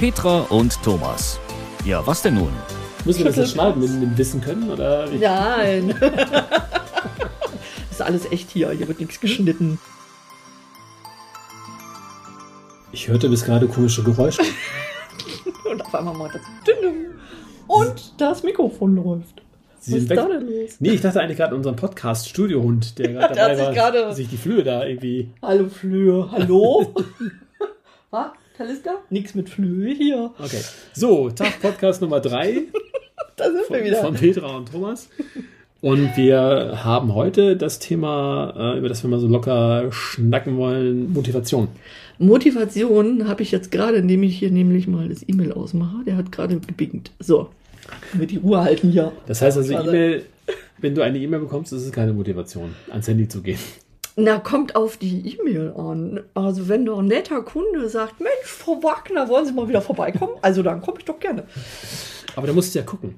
Petra und Thomas. Ja, was denn nun? Müssen wir das jetzt schneiden, mit dem Wissen können? Oder wie? Nein. das ist alles echt hier. Hier wird nichts geschnitten. Ich hörte bis gerade komische Geräusche. Und auf einmal macht das. Und das Mikrofon läuft. Sie Was ist da denn los? Nee, ich dachte eigentlich gerade an unseren Podcast Studiohund, der gerade Der hat dabei sich war, gerade- sich die Flöhe da irgendwie. Hallo Flöhe. Hallo? Was? Taliska? Nix mit Flöhe hier. Okay. So, Tag Podcast Nummer 3 Da sind wir von, wieder. von Petra und Thomas. Und wir haben heute das Thema, äh, über das wir mal so locker schnacken wollen, Motivation. Motivation habe ich jetzt gerade, indem ich hier nämlich mal das E-Mail ausmache. Der hat gerade gebingt. So. Mit die Ruhe halten hier. Das heißt also. E-Mail, wenn du eine E-Mail bekommst, ist es keine Motivation, ans Handy zu gehen. Na, kommt auf die E-Mail an. Also, wenn doch ein netter Kunde sagt, Mensch, Frau Wagner, wollen Sie mal wieder vorbeikommen? Also, dann komme ich doch gerne. Aber da musst du ja gucken.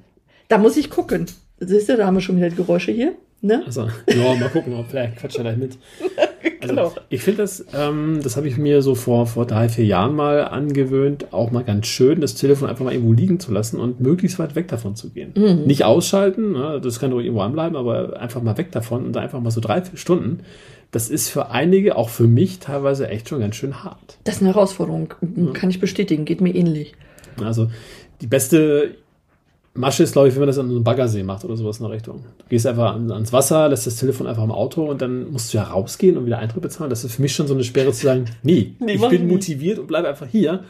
Da muss ich gucken. Siehst du, da haben wir schon wieder Geräusche hier. Ne? Also, ja, mal gucken, ob vielleicht quatscht er gleich mit. Also, Genau. ich finde das, ähm, das habe ich mir so vor, vor drei, vier Jahren mal angewöhnt, auch mal ganz schön, das Telefon einfach mal irgendwo liegen zu lassen und möglichst weit weg davon zu gehen. Mhm. Nicht ausschalten, ne, das kann ruhig irgendwo anbleiben, aber einfach mal weg davon und einfach mal so drei, vier Stunden. Das ist für einige, auch für mich, teilweise echt schon ganz schön hart. Das ist eine Herausforderung. Kann ich bestätigen. Geht mir ähnlich. Also die beste Masche ist, glaube ich, wenn man das an so einem Baggersee macht oder sowas in der Richtung. Du gehst einfach an, ans Wasser, lässt das Telefon einfach im Auto und dann musst du ja rausgehen und wieder Eintritt bezahlen. Das ist für mich schon so eine Sperre zu sagen, nee, Nee, ich bin motiviert und bleibe einfach hier.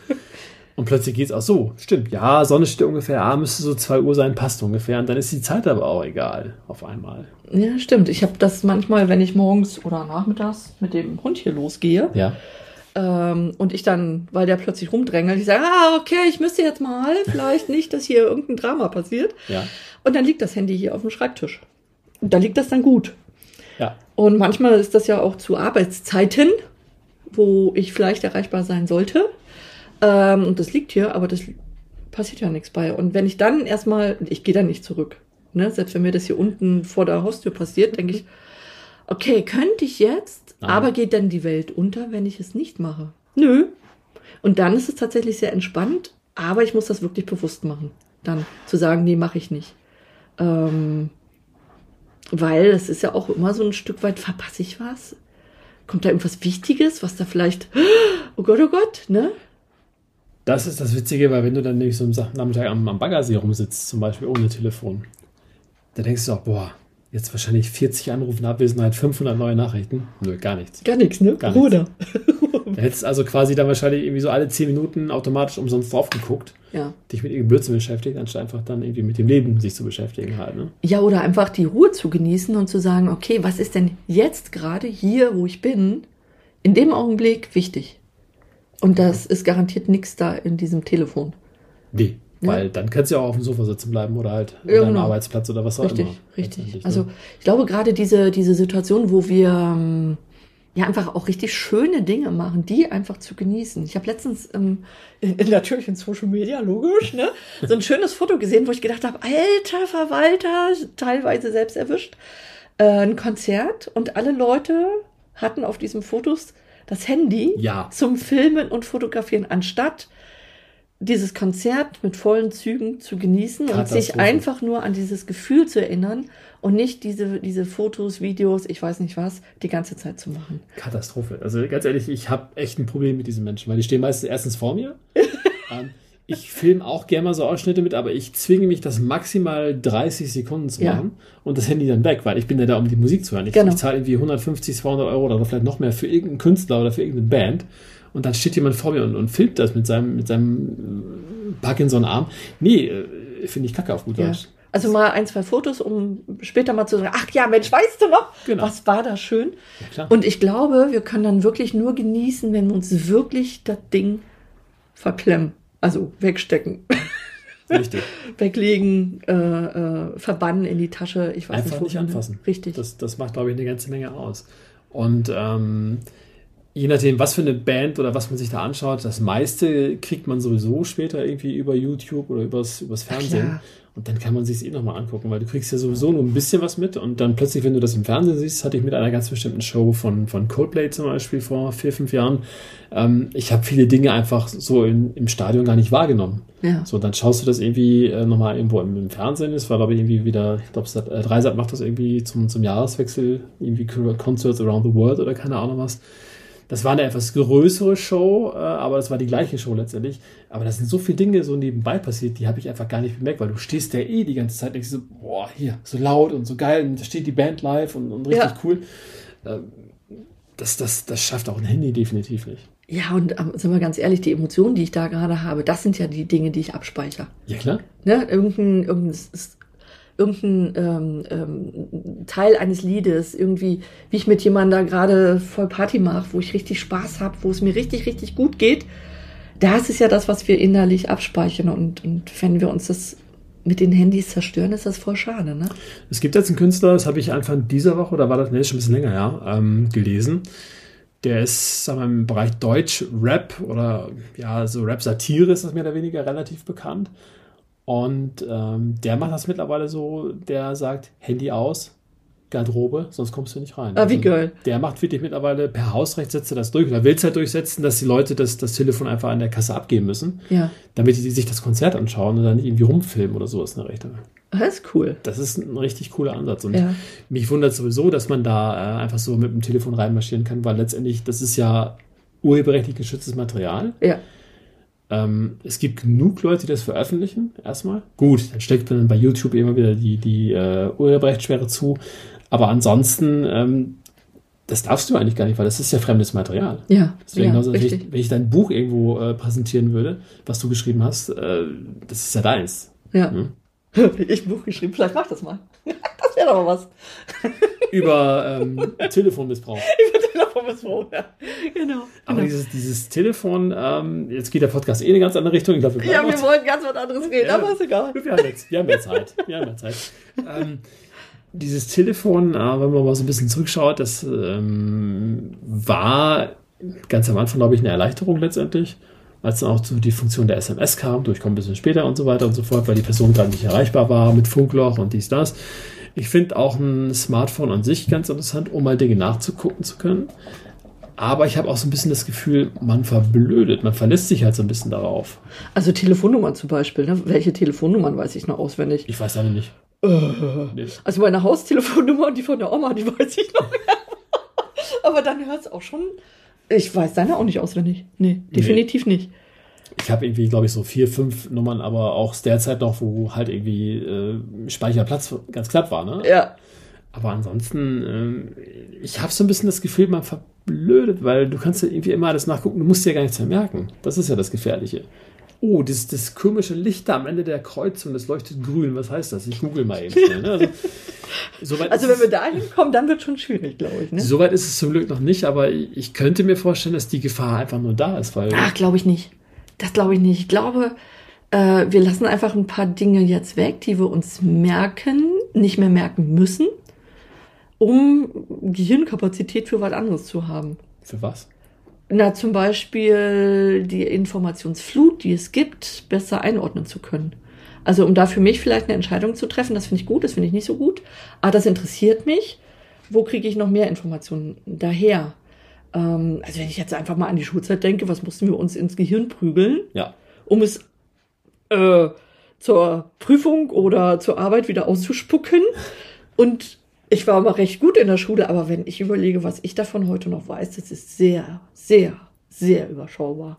Und plötzlich geht's auch so. Stimmt, ja, Sonne steht ungefähr, ah, müsste so 2 Uhr sein, passt ungefähr. Und dann ist die Zeit aber auch egal, auf einmal. Ja, stimmt. Ich habe das manchmal, wenn ich morgens oder nachmittags mit dem Hund hier losgehe Ja. ähm, und ich dann, weil der plötzlich rumdrängelt, ich sage, ah, okay, ich müsste jetzt mal, vielleicht nicht, dass hier irgendein Drama passiert. Ja. Und dann liegt das Handy hier auf dem Schreibtisch. Und da liegt das dann gut. Ja. Und manchmal ist das ja auch zu Arbeitszeiten, wo ich vielleicht erreichbar sein sollte. Ähm, und das liegt hier, aber das passiert ja nichts bei. Und wenn ich dann erstmal, ich gehe dann nicht zurück. Ne? Selbst wenn mir das hier unten vor der Haustür passiert, denke ich, okay, könnte ich jetzt, Ah. aber geht dann die Welt unter, wenn ich es nicht mache? Nö. Und dann ist es tatsächlich sehr entspannt, aber ich muss das wirklich bewusst machen. Dann zu sagen, nee, mache ich nicht. Ähm, weil es ist ja auch immer so ein Stück weit, verpasse ich was? Kommt da irgendwas Wichtiges, was da vielleicht, oh Gott, oh Gott, ne? Das ist das Witzige, weil wenn du dann nämlich so am Nachmittag am, am Baggersee rumsitzt, zum Beispiel ohne Telefon, da denkst du auch, boah, jetzt wahrscheinlich 40 Anrufe in Abwesenheit, 500 neue Nachrichten. Nö, gar nichts. Gar nichts, ne? Gar Ruhe nichts. Da hättest also quasi dann wahrscheinlich irgendwie so alle 10 Minuten automatisch umsonst drauf geguckt, Ja. dich mit irgendeinem Blödsinn beschäftigt, anstatt einfach dann irgendwie mit dem Leben sich zu beschäftigen halt, ne? Ja, oder einfach die Ruhe zu genießen und zu sagen, okay, was ist denn jetzt gerade hier, wo ich bin, in dem Augenblick wichtig? Und das ist garantiert nichts da in diesem Telefon. Nee, Ja. weil dann kannst du ja auch auf dem Sofa sitzen bleiben oder halt an deinem genau. Arbeitsplatz oder was auch Richtig, immer. richtig. letztendlich, Also ne? ich glaube gerade diese, diese Situation, wo wir ähm, ja einfach auch richtig schöne Dinge machen, die einfach zu genießen. Ich habe letztens ähm, in, in, natürlich in Social Media, logisch, ne, so ein schönes Foto gesehen, wo ich gedacht habe, alter Verwalter, teilweise selbst erwischt, äh, ein Konzert und alle Leute hatten auf diesen Fotos das Handy Ja. zum Filmen und Fotografieren, anstatt dieses Konzert mit vollen Zügen zu genießen und sich einfach nur an dieses Gefühl zu erinnern und nicht diese, diese Fotos, Videos, ich weiß nicht was, die ganze Zeit zu machen. Katastrophe. Also ganz ehrlich, ich habe echt ein Problem mit diesen Menschen, weil die stehen meistens erstens vor mir. ähm, ich filme auch gerne mal so Ausschnitte mit, aber ich zwinge mich, das maximal 30 Sekunden zu Ja. machen und das Handy dann weg, weil ich bin ja da, um die Musik zu hören. Ich, Genau. ich zahle irgendwie 150, 200 Euro oder vielleicht noch mehr für irgendeinen Künstler oder für irgendeine Band und dann steht jemand vor mir und, und filmt das mit seinem, mit seinem äh, Parkinson-Arm. Nee, äh, finde ich kacke auf gut Ja. Deutsch. Also mal ein, zwei Fotos, um später mal zu sagen, ach ja, Mensch, weißt du noch, Genau. was war da schön? Ja. Und ich glaube, wir können dann wirklich nur genießen, wenn wir uns wirklich das Ding verklemmen. Also wegstecken, Richtig. weglegen, äh, äh, verbannen in die Tasche. Ich weiß Einfach nicht, nicht anfassen. Richtig. Das, das macht, glaube ich, eine ganze Menge aus. Und ähm, je nachdem, was für eine Band oder was man sich da anschaut, das meiste kriegt man sowieso später irgendwie über YouTube oder übers, übers Fernsehen. Klar. Und dann kann man sich es eh nochmal angucken, weil du kriegst ja sowieso nur ein bisschen was mit und dann plötzlich, wenn du das im Fernsehen siehst, hatte ich mit einer ganz bestimmten Show von, von Coldplay zum Beispiel vor vier, fünf Jahren. Ähm, ich habe viele Dinge einfach so in, im Stadion gar nicht wahrgenommen. Ja. So, dann schaust du das irgendwie äh, nochmal irgendwo im, im Fernsehen. Es war, glaube ich, irgendwie wieder, ich glaube, äh, Dreisat macht das irgendwie zum, zum Jahreswechsel, irgendwie Concerts Around the World oder keine Ahnung was. Das war eine etwas größere Show, äh, aber das war die gleiche Show letztendlich. Aber da sind so viele Dinge so nebenbei passiert, die habe ich einfach gar nicht bemerkt, weil du stehst ja eh die ganze Zeit und denkst so, boah, hier, so laut und so geil und da steht die Band live und, und richtig Ja. cool. Ähm, Das, das, das schafft auch ein Handy definitiv nicht. Ja, und ähm, sind wir ganz ehrlich, die Emotionen, die ich da gerade habe, das sind ja die Dinge, die ich abspeichere. Ja, klar. Ne? Irgendein, irgendein, irgendein ähm, ähm, Teil eines Liedes, irgendwie, wie ich mit jemandem da gerade voll Party mache, wo ich richtig Spaß habe, wo es mir richtig, richtig gut geht. Das ist ja das, was wir innerlich abspeichern. Und, und wenn wir uns das mit den Handys zerstören, ist das voll schade, ne? Es gibt jetzt einen Künstler, das habe ich Anfang dieser Woche, oder war das, nee, ist schon ein bisschen länger, ja, ähm, gelesen. Der ist, sagen wir, im Bereich Deutsch, Rap oder ja, so Rap-Satire ist das mehr oder weniger relativ bekannt. Und ähm, der macht das mittlerweile so, der sagt, Handy aus, Garderobe, sonst kommst du nicht rein. Ah, wie geil. Der macht wirklich mittlerweile per Hausrecht setzt er das durch. Oder will es halt durchsetzen, dass die Leute das, das Telefon einfach an der Kasse abgeben müssen, Ja. damit die sich das Konzert anschauen und dann nicht irgendwie rumfilmen oder sowas in der Richtung. Das ist cool. Das ist ein richtig cooler Ansatz. Und Ja. mich wundert sowieso, dass man da äh, einfach so mit dem Telefon reinmarschieren kann, weil letztendlich, das ist ja urheberrechtlich geschütztes Material. Ja. Ähm, es gibt genug Leute, die das veröffentlichen, erstmal. Gut, dann steckt man bei YouTube immer wieder die, die äh, Urheberrechtssperre zu. Aber ansonsten, ähm, das darfst du eigentlich gar nicht, weil das ist ja fremdes Material. Ja. Das wäre ja, genauso, wenn ich, wenn ich dein Buch irgendwo äh, präsentieren würde, was du geschrieben hast, äh, das ist ja deins. Ja. Hm. Ich ein Buch geschrieben, vielleicht mach ich das mal. Das wäre doch mal was. Über ähm, Telefonmissbrauch. Ja. Genau. Aber genau. dieses, dieses Telefon, ähm, jetzt geht der Podcast eh in eine ganz andere Richtung. Ich glaube, wir Ja, wir wollen ganz was anderes reden, Ja. aber ist egal. Wir haben jetzt, wir haben ja Zeit. Wir haben ja Zeit. Ähm, dieses Telefon, äh, wenn man mal so ein bisschen zurückschaut, das ähm, war ganz am Anfang, glaube ich, eine Erleichterung letztendlich, als dann auch so die Funktion der SMS kam, durchkommt ein bisschen später und so weiter und so fort, weil die Person gerade nicht erreichbar war mit Funkloch und dies, das. Ich finde auch ein Smartphone an sich ganz interessant, um mal Dinge nachzugucken zu können. Aber ich habe auch so ein bisschen das Gefühl, man verblödet, man verlässt sich halt so ein bisschen darauf. Also Telefonnummern zum Beispiel. Ne? Welche Telefonnummern weiß ich noch auswendig? Ich weiß aber nicht. Nee. Also meine Haustelefonnummer und die von der Oma, die weiß ich noch. aber dann hört es auch schon. Ich weiß deine auch nicht auswendig. Nee, definitiv nicht. Ich habe irgendwie, glaube ich, so vier, fünf Nummern, aber auch aus der Zeit noch, wo halt irgendwie äh, Speicherplatz ganz knapp war. Ne? Ja. Aber ansonsten, ähm, ich habe so ein bisschen das Gefühl, man verblödet, weil du kannst ja irgendwie immer alles nachgucken, du musst dir gar nichts mehr merken. Das ist ja das Gefährliche. Oh, das, das komische Licht da am Ende der Kreuzung, das leuchtet grün. Was heißt das? Ich google mal eben schnell. Ne? Also, soweit Also wenn wir da hinkommen, dann wird schon schwierig, glaube ich. Ne? Soweit ist es zum Glück noch nicht, aber ich ich könnte mir vorstellen, dass die Gefahr einfach nur da ist, weil Ach, glaube ich nicht. Das glaube ich nicht. Ich glaube, äh, wir lassen einfach ein paar Dinge jetzt weg, die wir uns merken, nicht mehr merken müssen, um Gehirnkapazität für was anderes zu haben. für was? Na, zum Beispiel die Informationsflut, die es gibt, besser einordnen zu können. Also um da für mich vielleicht eine Entscheidung zu treffen, das finde ich gut, das finde ich nicht so gut. Aber das interessiert mich. Wo kriege ich noch mehr Informationen daher? Ähm, also wenn ich jetzt einfach mal an die Schulzeit denke, was mussten wir uns ins Gehirn prügeln, Ja. um es äh, zur Prüfung oder zur Arbeit wieder auszuspucken. Und ich war immer recht gut in der Schule, aber wenn ich überlege, was ich davon heute noch weiß, das ist sehr, sehr, sehr überschaubar.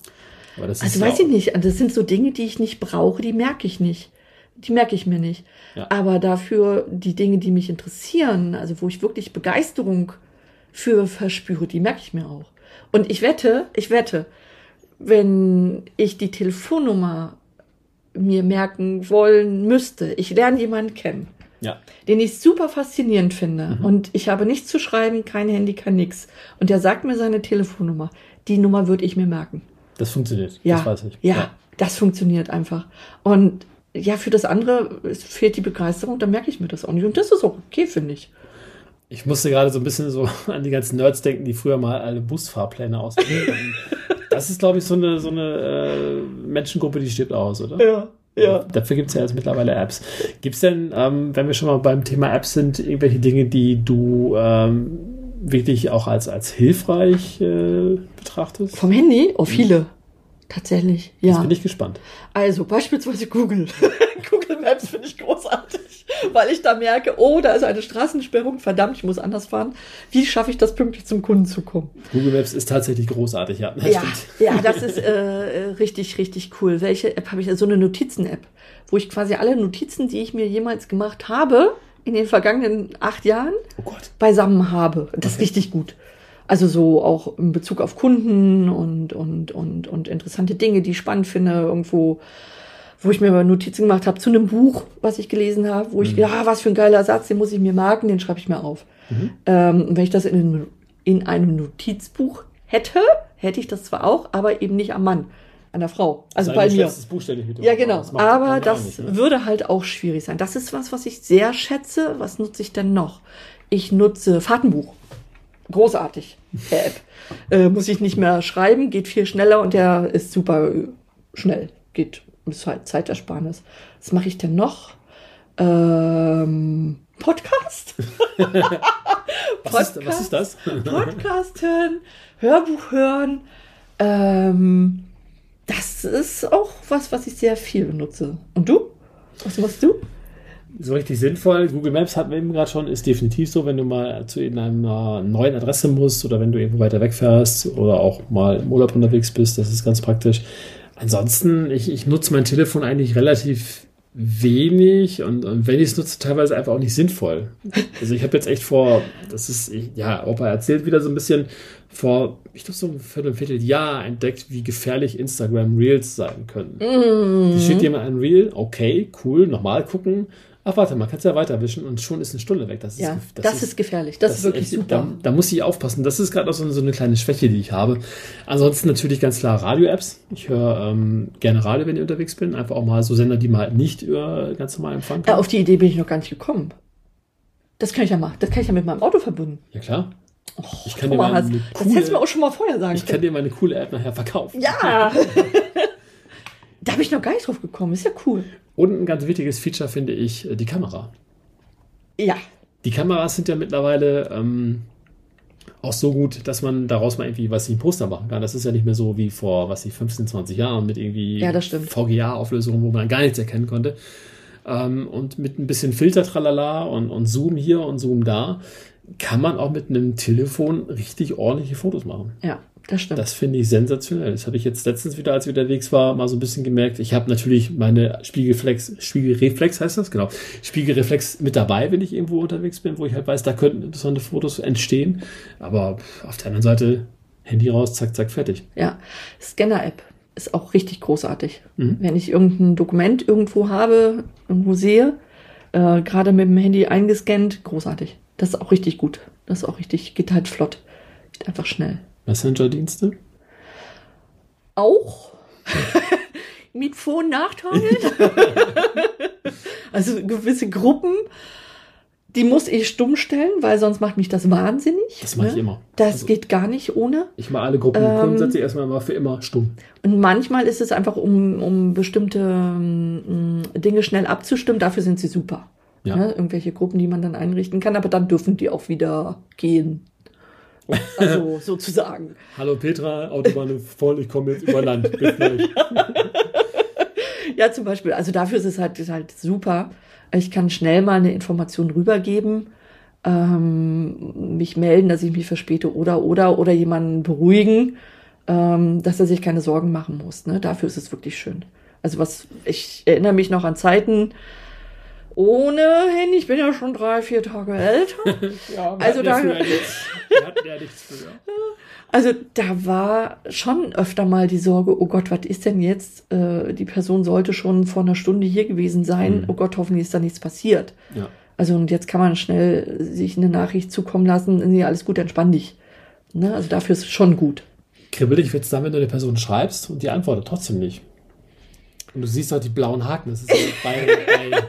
Aber das Also weiß ich nicht, das sind so Dinge, die ich nicht brauche, die merke ich nicht. Die merke ich mir nicht. Ja. Aber dafür die Dinge, die mich interessieren, also wo ich wirklich Begeisterung für verspüre, die merke ich mir auch. Und ich wette, ich wette, wenn ich die Telefonnummer mir merken wollen müsste, ich lerne jemanden kennen, Ja. den ich super faszinierend finde. Und ich habe nichts zu schreiben, kein Handy, kein nix. Und der sagt mir seine Telefonnummer. Die Nummer würde ich mir merken. Das funktioniert. Ja, Das weiß ich. Ja, das funktioniert einfach. Und ja, für das andere fehlt die Begeisterung, dann merke ich mir das auch nicht. Und das ist auch okay, finde ich. Ich musste gerade so ein bisschen so an die ganzen Nerds denken, die früher mal alle Busfahrpläne ausgegeben haben. Das ist, glaube ich, so eine, so eine äh, Menschengruppe, die stirbt aus, oder? Ja, ja. Dafür gibt es ja jetzt mittlerweile Apps. Gibt es denn, ähm, wenn wir schon mal beim Thema Apps sind, irgendwelche Dinge, die du ähm, wirklich auch als, als hilfreich äh, betrachtest? Vom Handy? Oh, viele. Tatsächlich, Jetzt ja. bin ich gespannt. Also beispielsweise Google. Google Maps finde ich großartig, weil ich da merke, oh, da ist eine Straßensperrung, verdammt, ich muss anders fahren. Wie schaffe ich das pünktlich zum Kunden zu kommen? Google Maps ist tatsächlich großartig, ja. Das Ja, stimmt. ja, das ist äh, richtig, richtig cool. Welche App habe ich? So eine Notizen-App, wo ich quasi alle Notizen, die ich mir jemals gemacht habe, in den vergangenen acht Jahren Oh Gott. beisammen habe. Das ist Okay. richtig gut. Also so auch in Bezug auf Kunden und, und, und, und interessante Dinge, die ich spannend finde, irgendwo, wo ich mir mal Notizen gemacht habe zu einem Buch, was ich gelesen habe, wo ich, ja, was für ein geiler Satz, den muss ich mir merken, den schreibe ich mir auf. Ähm, und wenn ich das in, einem- in einem Notizbuch hätte, hätte ich das zwar auch, aber eben nicht am Mann, an der Frau. Also Sei bei mir. Buch ständig mit dir Ja, genau. Das Aber das nicht, ne? würde halt auch schwierig sein. Das ist was, was ich sehr schätze. Was nutze ich denn noch? Ich nutze Fahrtenbuch. Großartig. der App. Äh, muss ich nicht mehr schreiben, geht viel schneller und der ist super schnell. Geht, ist halt Zeitersparnis. Was mache ich denn noch? Ähm, Podcast? Was ist, was ist das? Podcast hören, Hörbuch hören. Ähm, das ist auch was, was ich sehr viel benutze. Und du? Was machst du? So richtig sinnvoll. Google Maps hatten wir eben gerade schon, ist definitiv so, wenn du mal zu irgendeiner neuen Adresse musst oder wenn du irgendwo weiter wegfährst oder auch mal im Urlaub unterwegs bist, das ist ganz praktisch. Ansonsten, ich, ich nutze mein Telefon eigentlich relativ wenig und, und wenn ich es nutze, teilweise einfach auch nicht sinnvoll. Also ich habe jetzt echt vor, das ist, ja, Opa erzählt wieder so ein bisschen, vor, ich glaube so ein Viertel, Vierteljahr entdeckt, wie gefährlich Instagram Reels sein können. Mhm. Da schickt jemand ein Reel, okay, cool, nochmal gucken. Ach, warte mal, kannst ja weiterwischen und schon ist eine Stunde weg. Das ist, Ja, gef- das, ist, gefährlich. Das, ist wirklich echt- super. Da, da muss ich aufpassen. Das ist gerade auch so, eine- so eine kleine Schwäche, die ich habe. Ansonsten natürlich ganz klar Radio-Apps. Ich höre ähm, gerne Radio, wenn ich unterwegs bin. Einfach auch mal so Sender, die man halt nicht über ganz normal empfangen Ja, kann. auf die Idee bin ich noch gar nicht gekommen. Das kann ich ja machen. Das kann ich ja mit meinem Auto verbinden. Ja, klar. Ich kann dir Guck mal, eine das hättest du mir coole, auch schon mal vorher sagen ich kann dir mal eine coole App nachher verkaufen. Ja. da habe ich noch gar nicht drauf gekommen. Ist ja cool. Und ein ganz wichtiges Feature finde ich äh, die Kamera. Ja. Die Kameras sind ja mittlerweile ähm, auch so gut, dass man daraus mal irgendwie was wie ein Poster machen kann. Das ist ja nicht mehr so wie vor, was ich 15, 20 Jahren mit irgendwie Ja. VGA-Auflösungen, wo man gar nichts erkennen konnte. Ähm, und mit ein bisschen Filter, tralala und, und Zoom hier und Zoom da, kann man auch mit einem Telefon richtig ordentliche Fotos machen. Ja, das stimmt. Das finde ich sensationell. Das habe ich jetzt letztens wieder, als ich unterwegs war, mal so ein bisschen gemerkt. Ich habe natürlich meine Spiegelreflex, Spiegelreflex heißt das, genau. Spiegelreflex mit dabei, wenn ich irgendwo unterwegs bin, wo ich halt weiß, da könnten besondere Fotos entstehen. Aber auf der anderen Seite, Handy raus, zack, zack, fertig. Ja, Scanner-App ist auch richtig großartig. Wenn ich irgendein Dokument irgendwo habe, irgendwo sehe, äh, gerade mit dem Handy eingescannt, großartig. Das ist auch richtig gut. Das ist auch richtig, geht halt flott. Geht einfach schnell. Messenger-Dienste? Auch mit Vor- und Nachteilen. also gewisse Gruppen, die muss ich stumm stellen, weil sonst macht mich das wahnsinnig. ne? Das mache ich immer. Das Also- geht gar nicht ohne. Ich mache alle Gruppen Ähm, grundsätzlich erstmal mal für immer stumm. Und manchmal ist es einfach, um, um bestimmte ähm, Dinge schnell abzustimmen, dafür sind sie super. Ja. Ne? Irgendwelche Gruppen, die man dann einrichten kann, aber dann dürfen die auch wieder gehen. Also sozusagen. Hallo Petra, Autobahn ist voll, ich komme jetzt über Land. Bis gleich. Ja, zum Beispiel, also dafür ist es halt, ist halt super. Ich kann schnell mal eine Information rübergeben, ähm, mich melden, dass ich mich verspäte oder, oder, oder jemanden beruhigen, ähm, dass er sich keine Sorgen machen muss. Ne? Dafür ist es wirklich schön. Also was, ich erinnere mich noch an Zeiten ohne Handy, ich bin ja schon drei, vier Tage älter. Ja, Also ja da- ja nichts früher. Also da war schon öfter mal die Sorge, oh Gott, was ist denn jetzt? Äh, die Person sollte schon vor einer Stunde hier gewesen sein. Mhm. Oh Gott, hoffentlich ist da nichts passiert. Ja. Also und jetzt kann man schnell sich eine Nachricht zukommen lassen, nee, alles gut, entspann dich. Ne? Also dafür ist es schon gut. Kribbelig wird es dann, wenn du eine Person schreibst und die antwortet trotzdem nicht. Und du siehst halt die blauen Haken. Das ist halt bei, bei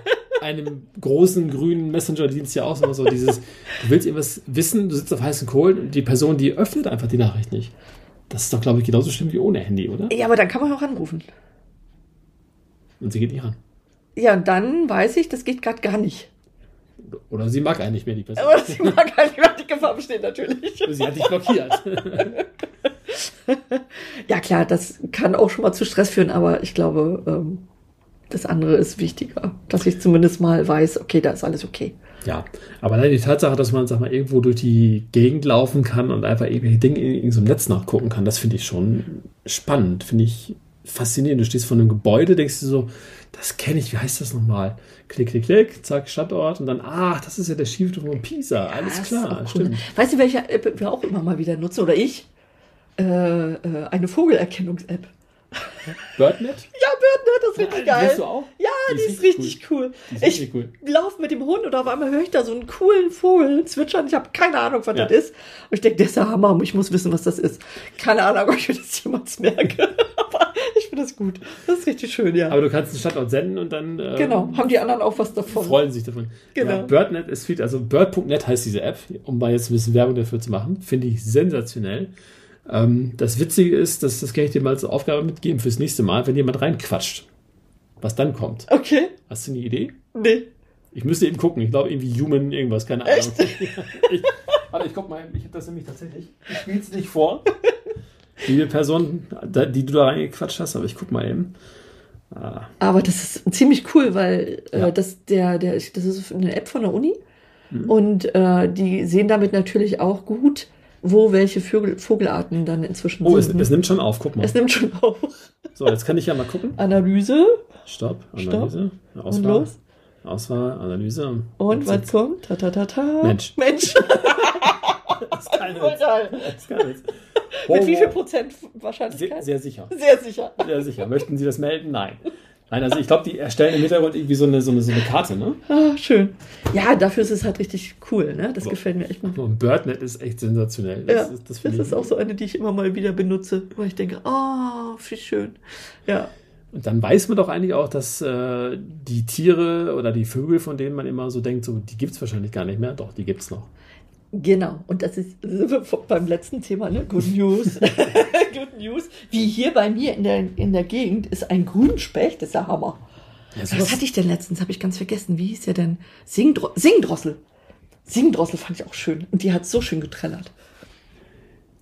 einem großen grünen Messenger-Dienst ja auch immer so dieses, du willst irgendwas wissen, du sitzt auf heißen Kohlen und die Person, die öffnet einfach die Nachricht nicht. Das ist doch, glaube ich, genauso schlimm wie ohne Handy, oder? Ja, aber dann kann man auch anrufen. Und sie geht nicht ran. Ja, und dann weiß ich, das geht gerade gar nicht. Oder sie mag einen nicht mehr, die Person. Aber sie mag gar nicht mehr, die Gefahr besteht natürlich. Sie hat dich blockiert. Ja, klar, das kann auch schon mal zu Stress führen, aber ich glaube, ähm, das andere ist wichtiger, dass ich zumindest mal weiß, okay, da ist alles okay. Ja, aber die Tatsache, dass man, sag mal, irgendwo durch die Gegend laufen kann und einfach irgendwelche Dinge in irgendeinem Netz nachgucken kann, das finde ich schon spannend, finde ich faszinierend. Du stehst vor einem Gebäude, denkst du so, das kenne ich, wie heißt das nochmal? Klick, klick, klick, zack, Stadtort und dann, ach, das ist ja der Schiefturm von Pisa, alles Das ist klar, cool. stimmt. Weißt du, welche App wir auch immer mal wieder nutzen, oder ich? Äh, äh, eine Vogelerkennungs-App. Birdnet? Ja, Birdnet, das ist richtig die geil. du auch? Ja, Die die, ist richtig richtig cool. Die ist Ich richtig cool. laufe mit dem Hund und auf einmal höre ich da so einen coolen Vogel zwitschern. Ich habe keine Ahnung, was Ja. das ist. Und ich denke, der ist der Hammer ich muss wissen, was das ist. Keine Ahnung, ob ich mir das jemals merke. Aber ich finde das gut. Das ist richtig schön, ja. Aber du kannst einen Stadtort senden und dann ähm, genau. Haben die anderen auch was davon? freuen sich davon. Genau. Ja, Birdnet ist viel, also Bird.net heißt diese App, um mal jetzt ein bisschen Werbung dafür zu machen. Finde ich sensationell. Ähm, das Witzige ist, dass das kann ich dir mal als Aufgabe mitgeben fürs nächste Mal, wenn jemand reinquatscht, was dann kommt. Okay. Hast du eine Idee? Nee. Ich müsste eben gucken. Ich glaube irgendwie Human irgendwas, keine Ahnung. ich, warte, ich guck mal. Ich habe das nämlich tatsächlich. Ich spiele es nicht vor. Liebe Person, die du da reingequatscht hast, aber ich guck mal eben. Ah, Aber das ist ziemlich cool, weil Ja. äh, das, der, der, das ist eine App von der Uni. Mhm. Und äh, die sehen damit natürlich auch gut, wo welche Vögel, Vogelarten dann inzwischen Oh, es, sind. es nimmt schon auf. Guck mal. es nimmt schon auf. So, jetzt kann ich ja mal gucken. Analyse. Stopp. Stopp. Analyse. Und Auswahl. los. Auswahl, Analyse. Und was kommt? Ta, ta, ta, ta. Mensch. Mensch. Das ist kein Voll Witz. Das ist kein Witz. Mit wie viel Wow. Prozent Sehr, Wahrscheinlichkeit? sehr sicher. Sehr sicher. Sehr sicher. Möchten Sie das melden? Nein. Nein, also ich glaube, die erstellen im Hintergrund irgendwie so eine, so eine, so eine Karte, ne? Ah, schön. Ja, dafür ist es halt richtig cool, ne? Das Aber- gefällt mir echt gut. Und BirdNet ist echt sensationell. Ja, Das, ist, das, das ist auch so eine, die ich immer mal wieder benutze, weil ich denke, oh, wie schön. Ja. Und dann weiß man doch eigentlich auch, dass äh, die Tiere oder die Vögel, von denen man immer so denkt, so, die gibt es wahrscheinlich gar nicht mehr. Doch, die gibt es noch. Genau, und das ist beim letzten Thema, ne? Good News. Good News. Wie hier bei mir in der, in der Gegend ist ein Grünspecht, das ist der Hammer. Ja, Was hatte ich denn letztens? Habe ich ganz vergessen. Wie hieß der denn? Singdro Singdrossel. Singdrossel fand ich auch schön. Und die hat so schön getrellert.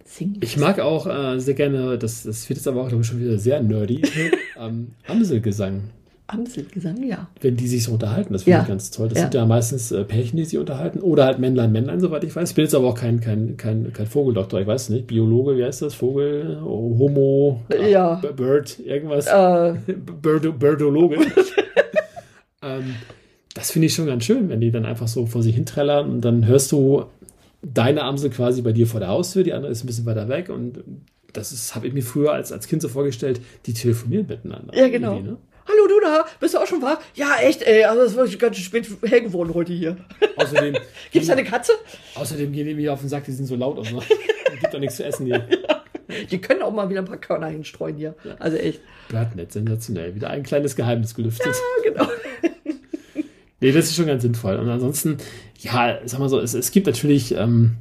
Singdrossel. Ich mag auch äh, sehr gerne, das, das wird jetzt aber auch, glaube ich, schon wieder sehr nerdy, ähm, Amselgesang. Amselgesang, ja. Wenn die sich so unterhalten, das finde Ja. ich ganz toll. Das Ja. sind ja meistens äh, Pärchen, die sich unterhalten. Oder halt Männlein, Männlein, soweit ich weiß. Ich bin jetzt aber auch kein, kein, kein, kein Vogeldoktor, ich weiß nicht. Biologe, wie heißt das? Vogel, Homo, Ja. B- Bird, irgendwas. Äh, Birdo, Birdologe. ähm, das finde ich schon ganz schön, wenn die dann einfach so vor sich hinträllern und dann hörst du deine Amsel quasi bei dir vor der Haustür, die andere ist ein bisschen weiter weg und das habe ich mir früher als, als Kind so vorgestellt, die telefonieren miteinander. ja, genau. Ne? Da? Bist du auch schon wach? Ja, echt, ey. Also, es ist ganz spät hell geworden heute hier. Außerdem, Gibt's da eine Katze? außerdem gehen die mir auf den Sack, die sind so laut und so. Gibt doch nichts zu essen hier. Die können auch mal wieder ein paar Körner hinstreuen hier. Also echt. Birdnet, sensationell. Wieder ein kleines Geheimnis gelüftet. Ja, genau. Nee, das ist schon ganz sinnvoll. Und ansonsten, ja, sag mal so, es, es gibt natürlich ähm,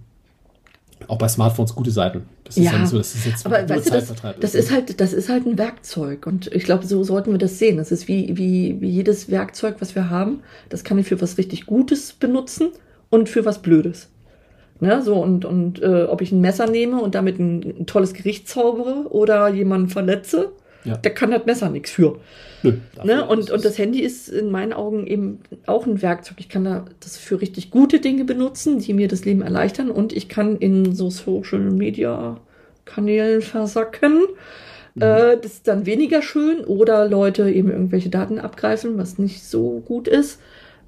auch bei Smartphones gute Seiten. Das ist ja, Ja, nicht so, dass es jetzt Aber weißt du, das, das ist halt, das ist halt ein Werkzeug. Und ich glaube, so sollten wir das sehen. Das ist wie, wie, wie jedes Werkzeug, was wir haben. Das kann ich für was richtig Gutes benutzen und für was Blödes. Ne, so und, und äh, ob ich ein Messer nehme und damit ein, ein tolles Gericht zaubere oder jemanden verletze, Ja. da kann das Messer nichts für. Nö, Ne? Und, und das Handy ist in meinen Augen eben auch ein Werkzeug. Ich kann da das für richtig gute Dinge benutzen, die mir das Leben erleichtern. Und ich kann in so Social Media Kanälen versacken. Mhm. Äh, das ist dann weniger schön. Oder Leute eben irgendwelche Daten abgreifen, was nicht so gut ist.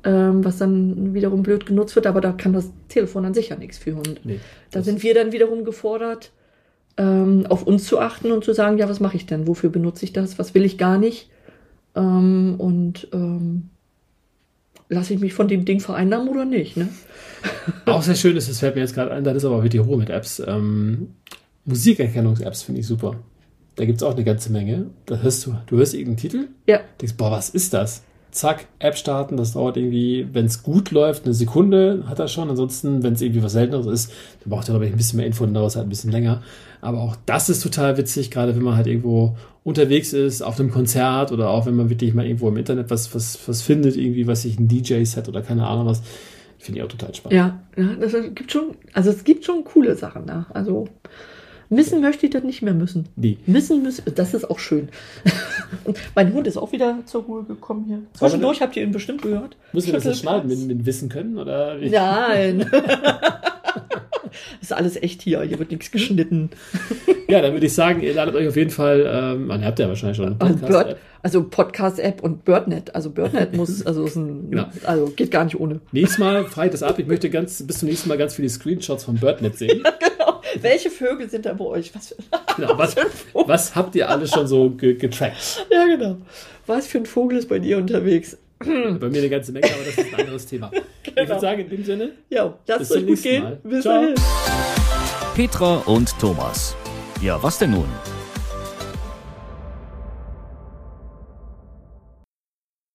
Ähm, was dann wiederum blöd genutzt wird. Aber da kann das Telefon an sich ja nichts für. Und Nee, da sind wir dann wiederum gefordert, ähm, auf uns zu achten und zu sagen, ja, was mache ich denn? Wofür benutze ich das? Was will ich gar nicht? Ähm, und ähm, lasse ich mich von dem Ding vereinnahmen oder nicht? Ne? Auch sehr schön ist, das fällt mir jetzt gerade ein, das ist aber wirklich hoch mit Apps. Ähm, Musikerkennungs-Apps finde ich super. Da gibt es auch eine ganze Menge. Da hörst du, du hörst irgendeinen Titel, Ja, denkst, boah, was ist das? zack, App starten. Das dauert irgendwie, wenn es gut läuft, eine Sekunde hat er schon. Ansonsten, wenn es irgendwie was Selteneres ist, dann braucht er, glaube ich, ein bisschen mehr Info, dann dauert es halt ein bisschen länger. Aber auch das ist total witzig, gerade wenn man halt irgendwo unterwegs ist, auf einem Konzert oder auch wenn man wirklich mal irgendwo im Internet was, was, was findet, irgendwie, was sich ein DJ-Set oder keine Ahnung was. Finde ich auch total spannend. Ja, ja, das gibt schon, also es gibt schon coole Sachen da. Also missen möchte ich das nicht mehr müssen. Nee. Missen müssen, das ist auch schön. Mein Hund ist auch wieder zur Ruhe gekommen hier. Zwischendurch habt ihr ihn bestimmt gehört. Müssen wir das jetzt schneiden, mit, mit Wissen können? Oder wie? Nein. Das ist alles echt hier. Hier wird nichts geschnitten. Ja, dann würde ich sagen, ihr ladet euch auf jeden Fall, ähm, man, habt ja wahrscheinlich schon eine Also, Podcast-App. Bird, also Podcast-App und BirdNet. Also BirdNet muss, also ist ein, Genau. also geht gar nicht ohne. Nächstes Mal fahre ich das ab. Ich möchte ganz, bis zum nächsten Mal ganz viele Screenshots von BirdNet sehen. Genau. Welche Vögel sind da bei euch? Was für, Genau, was, was habt ihr alle schon so ge getrackt? ja, genau. Was für ein Vogel ist bei dir unterwegs? Bei mir eine ganze Menge, aber das ist ein anderes Thema. Ich würde sagen, in dem Sinne, Ja, lasst es euch zum gut nächsten gehen. Mal. Bis Ciao. dahin. Petra und Thomas. Ja, was denn nun?